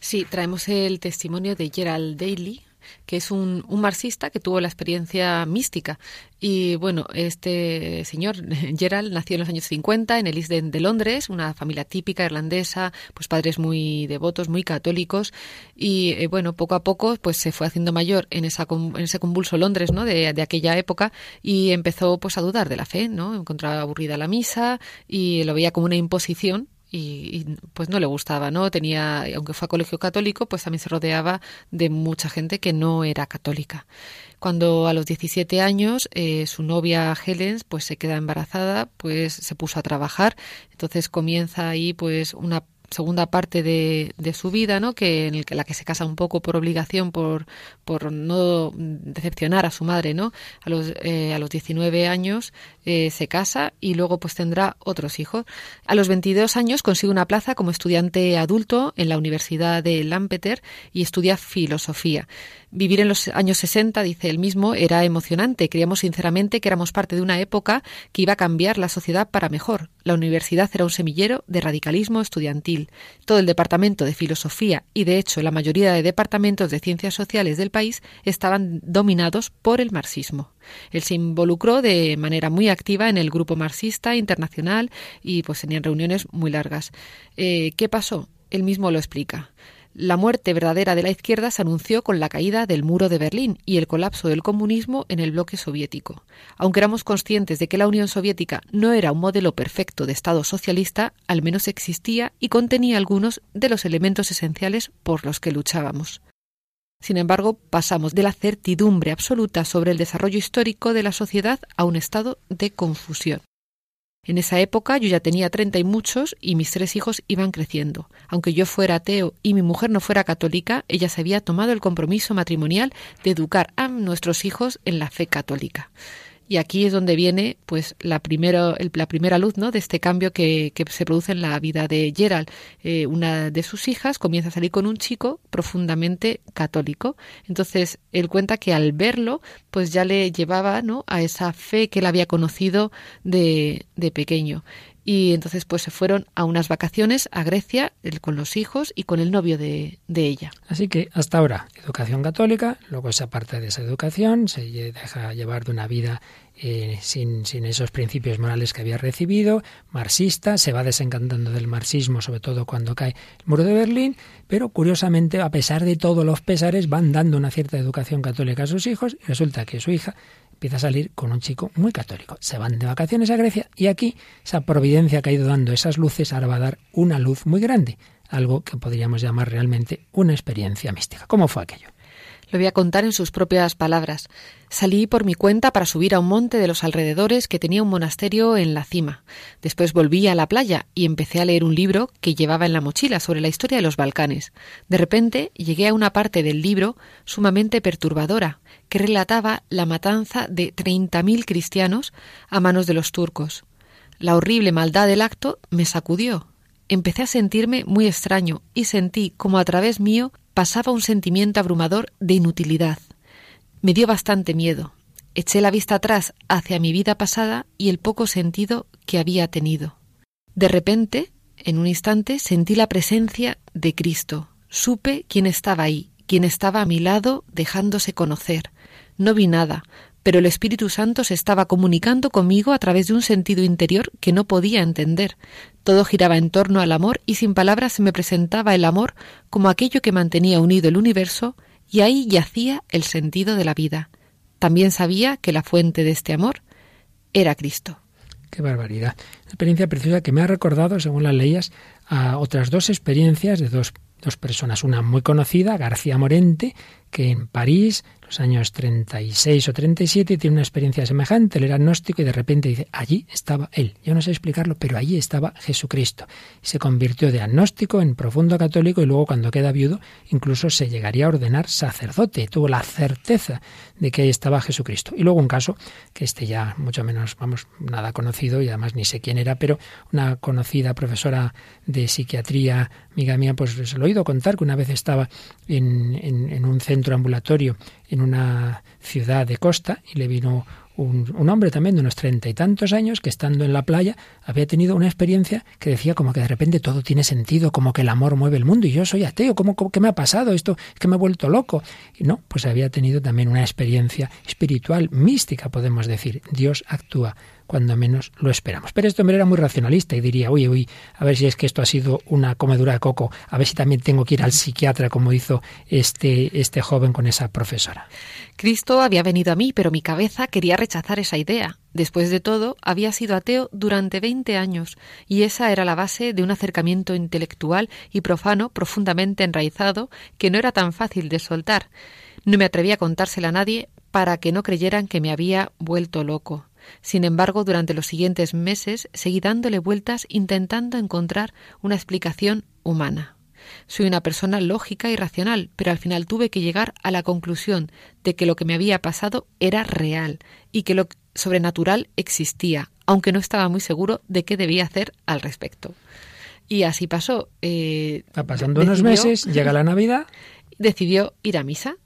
S3: Sí, traemos el testimonio de Gerald Daly, que es un, un, marxista que tuvo la experiencia mística. Y bueno, este señor, [LAUGHS] Gerald, nació en los años 50 en el East End de Londres, una familia típica irlandesa, pues padres muy devotos, muy católicos. Y eh, bueno, poco a poco pues se fue haciendo mayor en, esa, en ese convulso Londres ¿no? de, de, aquella época y empezó pues a dudar de la fe, ¿no? Encontraba aburrida la misa y lo veía como una imposición y, y, pues no le gustaba, ¿no? Tenía, aunque fue a colegio católico, pues también se rodeaba de mucha gente que no era católica. Cuando a los 17 años eh, su novia Helen pues se queda embarazada, pues se puso a trabajar, entonces comienza ahí pues una segunda parte de, su vida, ¿no? Que en el, la que se casa un poco por obligación, por, por no decepcionar a su madre, ¿no? A los, eh, a los 19 años eh, se casa y luego pues tendrá otros hijos. A los 22 años consigue una plaza como estudiante adulto en la Universidad de Lampeter y estudia filosofía. Vivir en los años 60, dice él mismo, era emocionante. Creíamos sinceramente que éramos parte de una época que iba a cambiar la sociedad para mejor. La universidad era un semillero de radicalismo estudiantil. Todo el departamento de filosofía y, de hecho, la mayoría de departamentos de ciencias sociales del país estaban dominados por el marxismo. Él se involucró de manera muy activa en el grupo marxista internacional y pues tenían reuniones muy largas. Eh, ¿Qué pasó? Él mismo lo explica. La muerte verdadera de la izquierda se anunció con la caída del muro de Berlín y el colapso del comunismo en el bloque soviético. Aunque éramos conscientes de que la Unión Soviética no era un modelo perfecto de Estado socialista, al menos existía y contenía algunos de los elementos esenciales por los que luchábamos. Sin embargo, pasamos de la certidumbre absoluta sobre el desarrollo histórico de la sociedad a un estado de confusión. En esa época yo ya tenía treinta y muchos y mis tres hijos iban creciendo. Aunque yo fuera ateo y mi mujer no fuera católica, ella se había tomado el compromiso matrimonial de educar a nuestros hijos en la fe católica. Y aquí es donde viene pues la, primera la primera luz ¿no? de este cambio que, que se produce en la vida de Gerald. Eh, una de sus hijas comienza a salir con un chico profundamente católico. Entonces él cuenta que al verlo pues ya le llevaba ¿no? a esa fe que él había conocido de, de pequeño y entonces pues se fueron a unas vacaciones a Grecia con los hijos y con el novio de, de, ella.
S1: Así que hasta ahora educación católica, luego esa parte de esa educación, se deja llevar de una vida eh, sin, sin, esos principios morales que había recibido, marxista, se va desencantando del marxismo, sobre todo cuando cae el muro de Berlín, pero curiosamente, a pesar de todos los pesares, van dando una cierta educación católica a sus hijos y resulta que su hija empieza a salir con un chico muy católico. Se van de vacaciones a Grecia y aquí esa providencia que ha ido dando esas luces ahora va a dar una luz muy grande, algo que podríamos llamar realmente una experiencia mística. ¿Cómo fue aquello?
S3: Lo voy a contar en sus propias palabras. Salí por mi cuenta para subir a un monte de los alrededores que tenía un monasterio en la cima. Después volví a la playa y empecé a leer un libro que llevaba en la mochila sobre la historia de los Balcanes. De repente llegué a una parte del libro sumamente perturbadora, que relataba la matanza de treinta mil cristianos a manos de los turcos. La horrible maldad del acto me sacudió. Empecé a sentirme muy extraño y sentí como a través mío pasaba un sentimiento abrumador de inutilidad. Me dio bastante miedo. Eché la vista atrás hacia mi vida pasada y el poco sentido que había tenido. De repente, en un instante, sentí la presencia de Cristo. Supe quién estaba ahí, quién estaba a mi lado dejándose conocer. No vi nada, pero el Espíritu Santo se estaba comunicando conmigo a través de un sentido interior que no podía entender. Todo giraba en torno al amor y sin palabras se me presentaba el amor como aquello que mantenía unido el universo y ahí yacía el sentido de la vida. También sabía que la fuente de este amor era Cristo.
S1: Qué barbaridad. Una experiencia preciosa que me ha recordado, según las leyes, a otras dos experiencias de dos, dos personas. Una muy conocida, García Morente, que en París los años 36 o 37, tiene una experiencia semejante, él era agnóstico y de repente dice, allí estaba él. Yo no sé explicarlo, pero allí estaba Jesucristo. se convirtió de agnóstico en profundo católico y luego cuando queda viudo incluso se llegaría a ordenar sacerdote. Tuvo la certeza de que ahí estaba Jesucristo. Y luego un caso que este ya mucho menos, vamos, nada conocido y además ni sé quién era, pero una conocida profesora de psiquiatría, amiga mía, pues se lo he oído contar que una vez estaba en, en un centro ambulatorio en una ciudad de costa y le vino un, hombre también de unos treinta y tantos años que estando en la playa había tenido una experiencia que decía como que de repente todo tiene sentido, como que el amor mueve el mundo y yo soy ateo, ¿cómo, qué me ha pasado? Esto es que me he vuelto loco. Y no, pues había tenido también una experiencia espiritual, mística, podemos decir. Dios actúa cuando menos lo esperamos. Pero este hombre era muy racionalista y diría, uy, uy, a ver si es que esto ha sido una comedura de coco, a ver si también tengo que ir al psiquiatra como hizo este, este joven con esa profesora.
S3: Cristo había venido a mí, pero mi cabeza quería rechazar esa idea. Después de todo, había sido ateo durante veinte años, y esa era la base de un acercamiento intelectual y profano profundamente enraizado que no era tan fácil de soltar. No me atreví a contársela a nadie para que no creyeran que me había vuelto loco. Sin embargo, durante los siguientes meses seguí dándole vueltas intentando encontrar una explicación humana. Soy una persona lógica y racional, pero al final tuve que llegar a la conclusión de que lo que me había pasado era real y que lo sobrenatural existía, aunque no estaba muy seguro de qué debía hacer al respecto. Y así pasó.
S1: Eh, pasando unos meses, llega la Navidad. [LAUGHS]
S3: Decidió ir a misa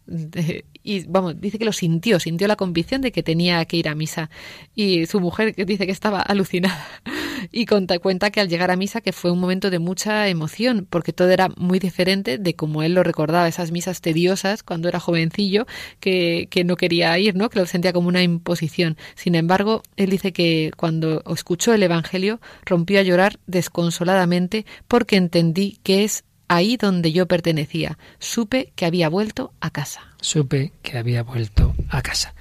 S3: y vamos, dice que lo sintió, sintió la convicción de que tenía que ir a misa. Y su mujer dice que estaba alucinada [LAUGHS] y cuenta, cuenta que al llegar a misa que fue un momento de mucha emoción, porque todo era muy diferente de como él lo recordaba, esas misas tediosas cuando era jovencillo, que, que no quería ir, ¿no? que lo sentía como una imposición. Sin embargo, él dice que cuando escuchó el Evangelio rompió a llorar desconsoladamente porque entendí que es ahí donde yo pertenecía. Supe que había vuelto a casa.
S1: Supe que había vuelto a casa.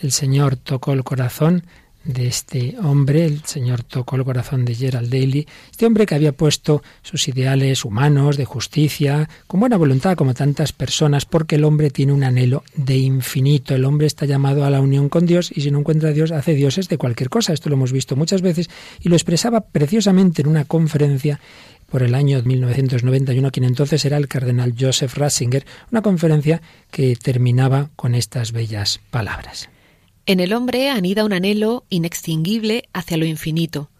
S1: El Señor tocó el corazón de este hombre, el Señor tocó el corazón de Gerald Daly, este hombre que había puesto sus ideales humanos, de justicia, con buena voluntad, como tantas personas, porque el hombre tiene un anhelo de infinito. El hombre está llamado a la unión con Dios y si no encuentra a Dios, hace dioses de cualquier cosa. Esto lo hemos visto muchas veces y lo expresaba preciosamente en una conferencia por el año 1991, quien entonces era el cardenal Joseph Ratzinger, una conferencia que terminaba con estas bellas palabras.
S3: En el hombre anida un anhelo inextinguible hacia lo infinito.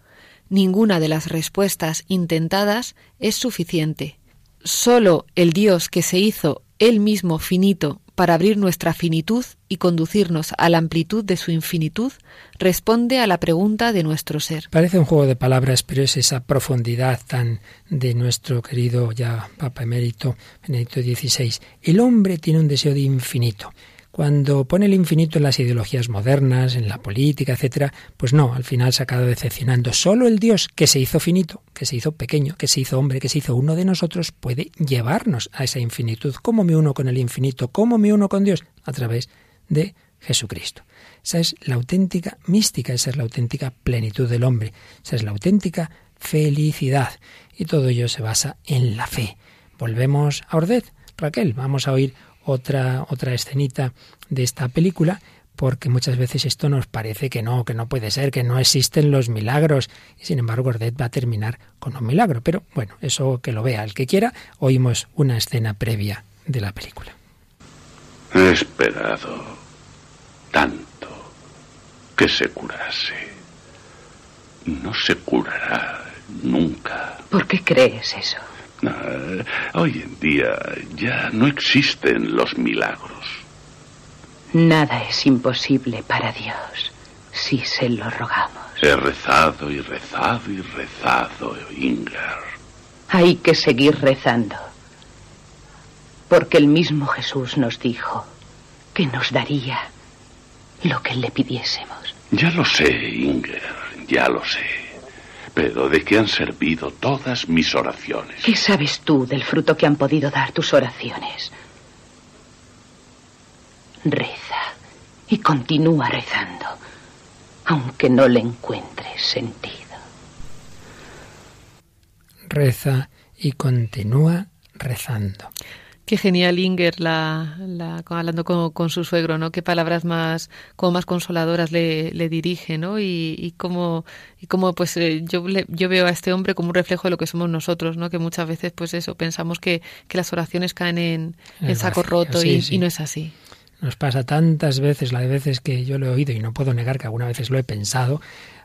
S3: Ninguna de las respuestas intentadas es suficiente. Solo el Dios que se hizo él mismo finito para abrir nuestra finitud y conducirnos a la amplitud de su infinitud, responde a la pregunta de nuestro ser.
S1: Parece un juego de palabras, pero es esa profundidad tan de nuestro querido ya Papa Emérito Benedicto XVI. El hombre tiene un deseo de infinito. Cuando pone el infinito en las ideologías modernas, en la política, etcétera, pues no, al final se acaba decepcionando. Solo el Dios que se hizo finito, que se hizo pequeño, que se hizo hombre, que se hizo uno de nosotros, puede llevarnos a esa infinitud. ¿Cómo me uno con el infinito? ¿Cómo me uno con Dios? A través de Jesucristo. Esa es la auténtica mística, esa es la auténtica plenitud del hombre, esa es la auténtica felicidad. Y todo ello se basa en la fe. Volvemos a Ordet. Raquel, vamos a oír otra, otra escenita de esta película, porque muchas veces esto nos parece que no, que no puede ser, que no existen los milagros. Y sin embargo, Ordet va a terminar con un milagro. Pero bueno, eso que lo vea el que quiera, oímos una escena previa de la película.
S5: He esperado tanto que se curase. No se curará nunca.
S4: ¿Por qué crees eso?
S5: Ah, hoy en día ya no existen los milagros.
S4: Nada es imposible para Dios si se lo rogamos.
S5: He rezado y rezado y rezado, Inger.
S4: Hay que seguir rezando. Porque el mismo Jesús nos dijo que nos daría lo que le pidiésemos.
S5: Ya lo sé, Inger, ya lo sé. Pero ¿de qué han servido todas mis oraciones?
S4: ¿Qué sabes tú del fruto que han podido dar tus oraciones? Reza y continúa rezando, aunque no le encuentres sentido.
S1: Reza y continúa rezando.
S3: Qué genial Inger la, la hablando con, con, su suegro, ¿no? Qué palabras más, como más consoladoras le, le dirige, ¿no? Y, y cómo, y cómo pues eh, yo, le, yo veo a este hombre como un reflejo de lo que somos nosotros, ¿no? Que muchas veces pues eso, pensamos que, que las oraciones caen en, en saco roto
S1: sí,
S3: y,
S1: sí.
S3: y no es así.
S1: Nos pasa tantas veces, la de veces que yo lo he oído y no puedo negar que algunas veces lo he pensado,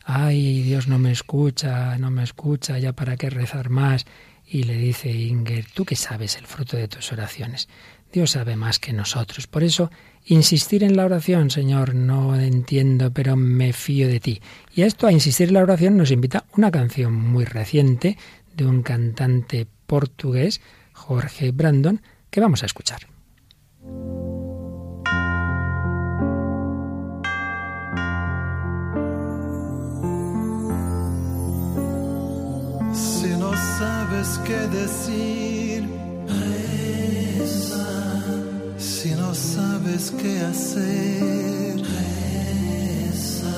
S1: ay, Dios no me escucha, no me escucha, ya para qué rezar más. Y le dice Inger, tú que sabes el fruto de tus oraciones. Dios sabe más que nosotros. Por eso, insistir en la oración, Señor, no entiendo, pero me fío de ti. Y a esto, a insistir en la oración, nos invita una canción muy reciente de un cantante portugués, Jorge Brandon, que vamos a escuchar.
S7: Si no sabes qué decir, reza. Si no sabes qué hacer, reza.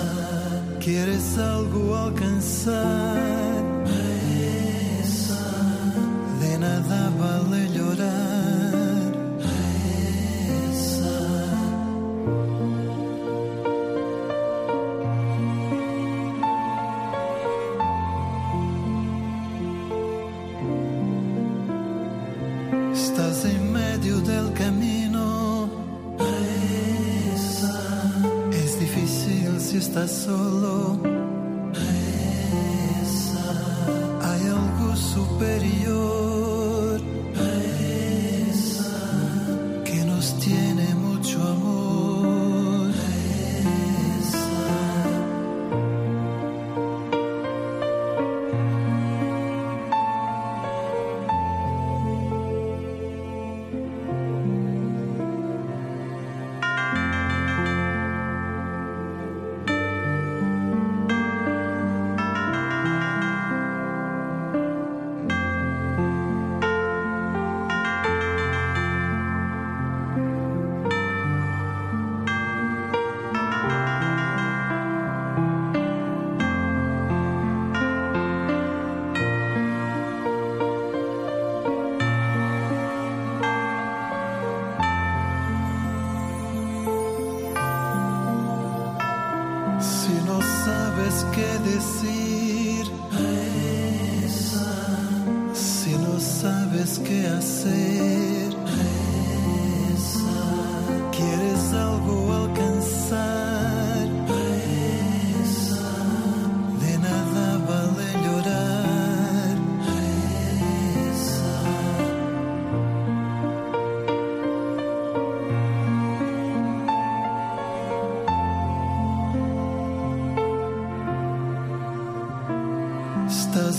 S7: Quieres algo alcanzar, reza. De nada vale llorar, solo.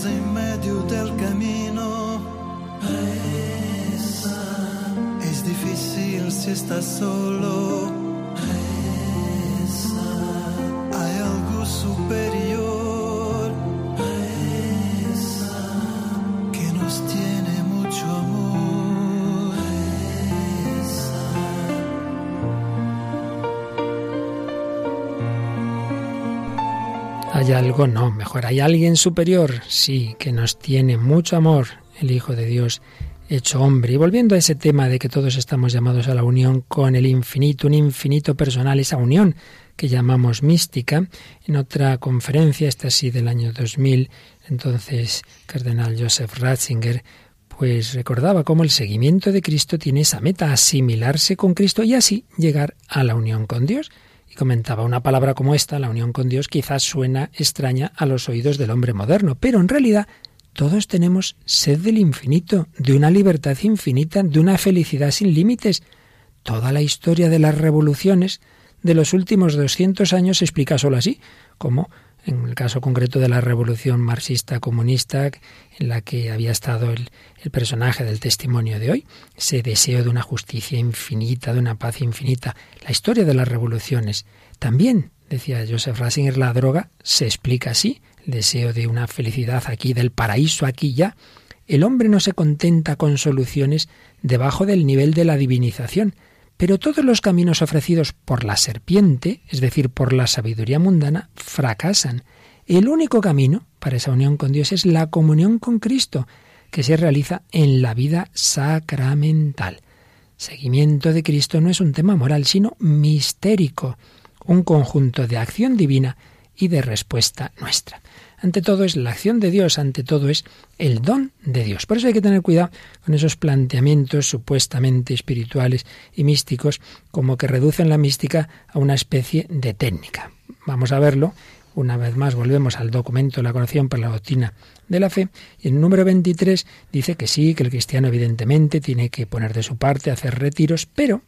S7: En medio del camino. Reza. Es difícil si estás solo. Algo?
S1: No, mejor hay alguien superior, sí, que nos tiene mucho amor, el Hijo de Dios hecho hombre. Y volviendo a ese tema de que todos estamos llamados a la unión con el infinito, un infinito personal, esa unión que llamamos mística, en otra conferencia, esta sí del año 2000, entonces Cardenal Joseph Ratzinger, pues recordaba cómo el seguimiento de Cristo tiene esa meta, asimilarse con Cristo y así llegar a la unión con Dios. Y comentaba, una palabra como esta, la unión con Dios, quizás suena extraña a los oídos del hombre moderno, pero en realidad todos tenemos sed del infinito, de una libertad infinita, de una felicidad sin límites. Toda la historia de las revoluciones de los últimos 200 años se explica solo así, como en el caso concreto de la revolución marxista-comunista en la que había estado el, personaje del testimonio de hoy, ese deseo de una justicia infinita, de una paz infinita. La historia de las revoluciones. También, decía Joseph Ratzinger, la droga se explica así, el deseo de una felicidad aquí, del paraíso aquí ya. El hombre no se contenta con soluciones debajo del nivel de la divinización, pero todos los caminos ofrecidos por la serpiente, es decir, por la sabiduría mundana, fracasan. El único camino para esa unión con Dios es la comunión con Cristo, que se realiza en la vida sacramental. Seguimiento de Cristo no es un tema moral, sino mistérico, un conjunto de acción divina y de respuesta nuestra. Ante todo es la acción de Dios, ante todo es el don de Dios. Por eso hay que tener cuidado con esos planteamientos supuestamente espirituales y místicos como que reducen la mística a una especie de técnica. Vamos a verlo. Una vez más volvemos al documento de la conexión para la doctrina de la fe y el número 23 dice que sí, que el cristiano evidentemente tiene que poner de su parte, hacer retiros, pero...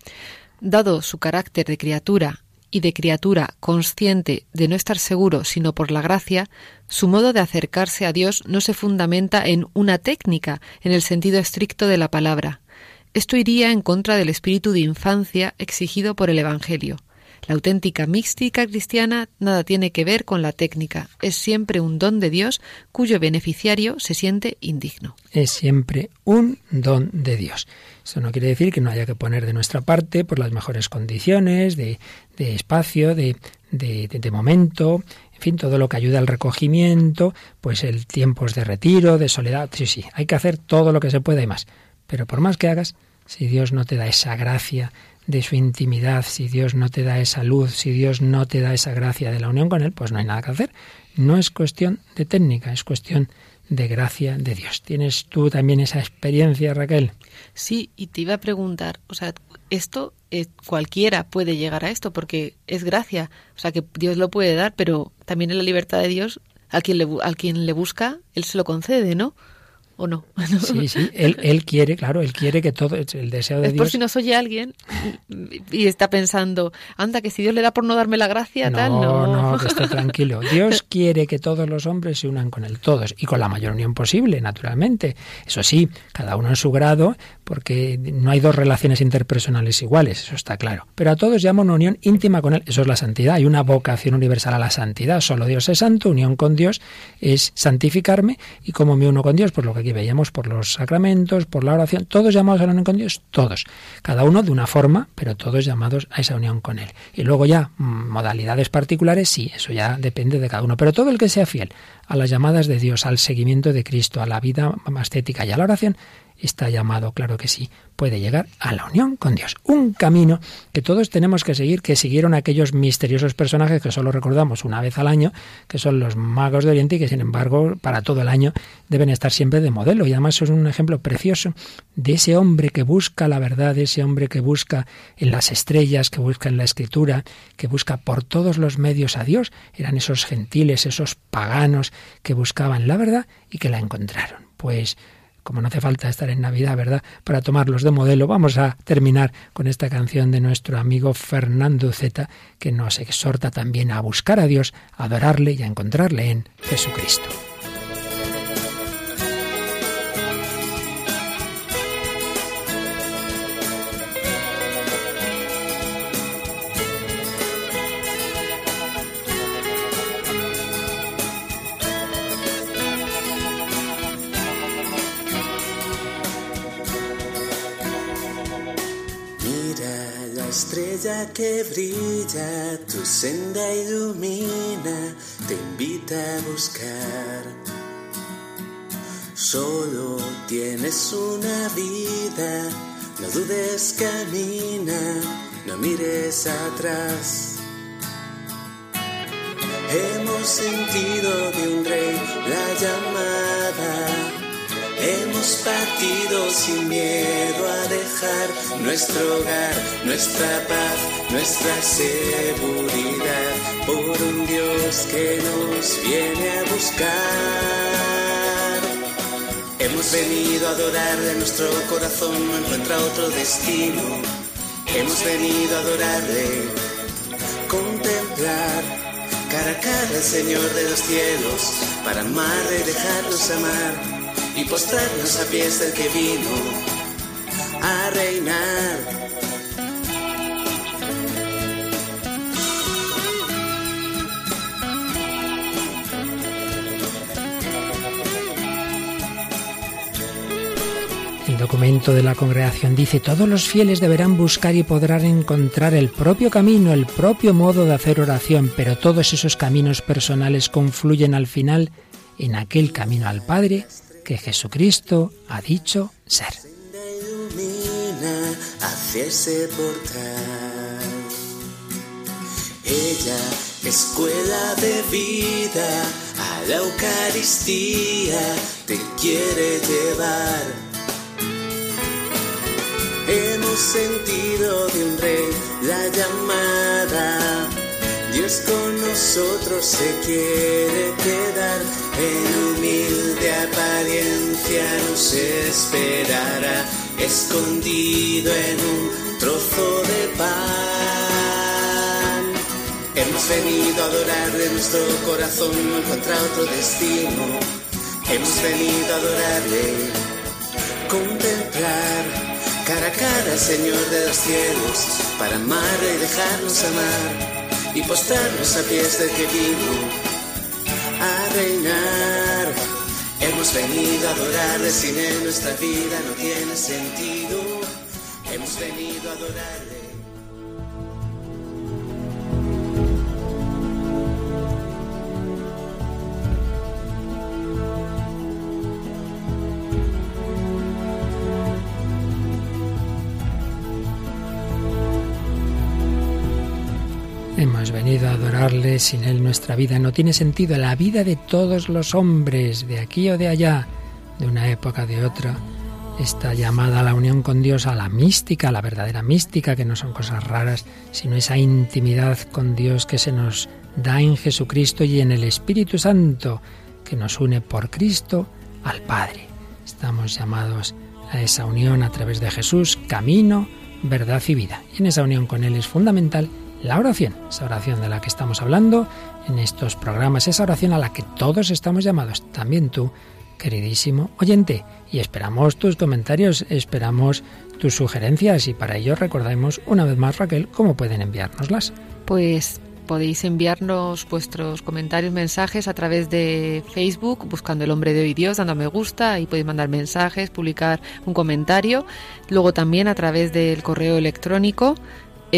S3: Dado su carácter de criatura y de criatura consciente de no estar seguro sino por la gracia, su modo de acercarse a Dios no se fundamenta en una técnica en el sentido estricto de la palabra. Esto iría en contra del espíritu de infancia exigido por el Evangelio. La auténtica mística cristiana nada tiene que ver con la técnica, es siempre un don de Dios cuyo beneficiario se siente indigno.
S1: Es siempre un don de Dios. Eso no quiere decir que no haya que poner de nuestra parte por las mejores condiciones de, de espacio, de, de, de, momento, en fin, todo lo que ayuda al recogimiento, pues el tiempos de retiro, de soledad, sí, sí, hay que hacer todo lo que se pueda y más. Pero por más que hagas, si Dios no te da esa gracia de su intimidad, si Dios no te da esa luz, si Dios no te da esa gracia de la unión con Él, pues no hay nada que hacer. No es cuestión de técnica, es cuestión de gracia de Dios. ¿Tienes tú también esa experiencia, Raquel?
S3: Sí, y te iba a preguntar, o sea, esto eh, cualquiera puede llegar a esto porque es gracia, o sea, que Dios lo puede dar, pero también en la libertad de Dios, al quien le, al quien le busca, Él se lo concede, ¿no? ¿O no? [LAUGHS]
S1: Sí, sí, él, él quiere, claro, él quiere que todo, el deseo de
S3: es
S1: Dios...
S3: por si nos oye alguien y está pensando, anda, que si Dios le da por no darme la gracia,
S1: no,
S3: tal, no.
S1: No, que esté [LAUGHS] tranquilo. Dios quiere que todos los hombres se unan con él, todos, y con la mayor unión posible, naturalmente. Eso sí, cada uno en su grado, porque no hay dos relaciones interpersonales iguales, eso está claro. Pero a todos llama una unión íntima con él, eso es la santidad. Hay una vocación universal a la santidad. Solo Dios es santo, unión con Dios es santificarme, y como me uno con Dios, por lo que aquí veíamos, por los sacramentos, por la oración, todos llamados a la unión con Dios, todos. Cada uno de una forma, pero todos llamados a esa unión con Él. Y luego ya, modalidades particulares, sí, eso ya depende de cada uno. Pero todo el que sea fiel a las llamadas de Dios, al seguimiento de Cristo, a la vida ascética y a la oración, está llamado, claro que sí, puede llegar a la unión con Dios. Un camino que todos tenemos que seguir, que siguieron aquellos misteriosos personajes que solo recordamos una vez al año, que son los magos de Oriente y que sin embargo para todo el año deben estar siempre de modelo. Y además es un ejemplo precioso de ese hombre que busca la verdad, de ese hombre que busca en las estrellas, que busca en la escritura, que busca por todos los medios a Dios. Eran esos gentiles, esos paganos que buscaban la verdad y que la encontraron. Pues como no hace falta estar en Navidad, ¿verdad?, para tomarlos de modelo, vamos a terminar con esta canción de nuestro amigo Fernando Zeta, que nos exhorta también a buscar a Dios, a adorarle y a encontrarle en Jesucristo.
S8: Que brilla, tu senda ilumina, te invita a buscar. Solo tienes una vida, no dudes, camina, no mires atrás. Hemos sentido de un rey la llamada Hemos partido sin miedo a dejar nuestro hogar, nuestra paz, nuestra seguridad por un Dios que nos viene a buscar. Hemos venido a adorarle, nuestro corazón no encuentra otro destino. Hemos venido a adorarle, contemplar cara a cara al Señor de los cielos, para amarle dejarnos amar y postrarnos a pies del que vino a reinar.
S1: El documento de la congregación dice, todos los fieles deberán buscar y podrán encontrar el propio camino, el propio modo de hacer oración, pero todos esos caminos personales confluyen al final en aquel camino al Padre que Jesucristo ha dicho ser.
S8: Ella, escuela de vida, a la Eucaristía te quiere llevar. Hemos sentido de un rey la llamada. Dios con nosotros se quiere quedar, en humilde apariencia nos esperará, escondido en un trozo de pan. Hemos venido a adorarle, nuestro corazón no encuentra otro destino. Hemos venido a adorarle, contemplar cara a cara Señor de los cielos, para amarle y dejarnos amar y postrarnos a pies del que vino a reinar. Hemos venido a adorarle, sin él nuestra vida no tiene sentido. Hemos venido a adorarle.
S1: Adorarle, sin Él nuestra vida no tiene sentido. La vida de todos los hombres, de aquí o de allá, de una época de otra, está llamada a la unión con Dios, a la mística, a la verdadera mística, que no son cosas raras, sino esa intimidad con Dios que se nos da en Jesucristo y en el Espíritu Santo, que nos une por Cristo al Padre. Estamos llamados a esa unión a través de Jesús, camino, verdad y vida. Y en esa unión con Él es fundamental la oración, esa oración de la que estamos hablando en estos programas, esa oración a la que todos estamos llamados, también tú, queridísimo oyente. Y esperamos tus comentarios, esperamos tus sugerencias y para ello recordamos una vez más, Raquel, cómo pueden enviárnoslas.
S3: Pues podéis enviarnos vuestros comentarios, mensajes a través de Facebook, buscando el hombre de hoy Dios, dando me gusta, y podéis mandar mensajes, publicar un comentario. Luego también a través del correo electrónico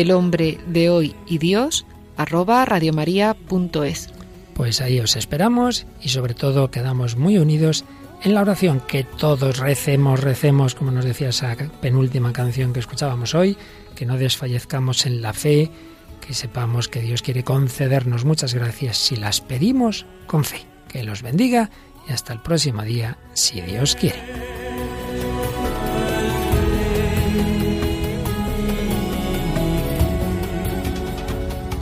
S3: el hombre de hoy y Dios arroba radiomaria.es.
S1: Pues ahí os esperamos y sobre todo quedamos muy unidos en la oración, que todos recemos, recemos, como nos decía esa penúltima canción que escuchábamos hoy, que no desfallezcamos en la fe, que sepamos que Dios quiere concedernos muchas gracias si las pedimos con fe. Que los bendiga y hasta el próximo día, si Dios quiere.